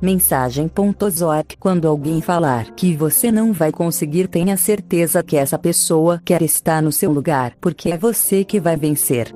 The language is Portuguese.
Mensagem.zoc Quando alguém falar que você não vai conseguir, tenha certeza que essa pessoa quer estar no seu lugar, porque é você que vai vencer.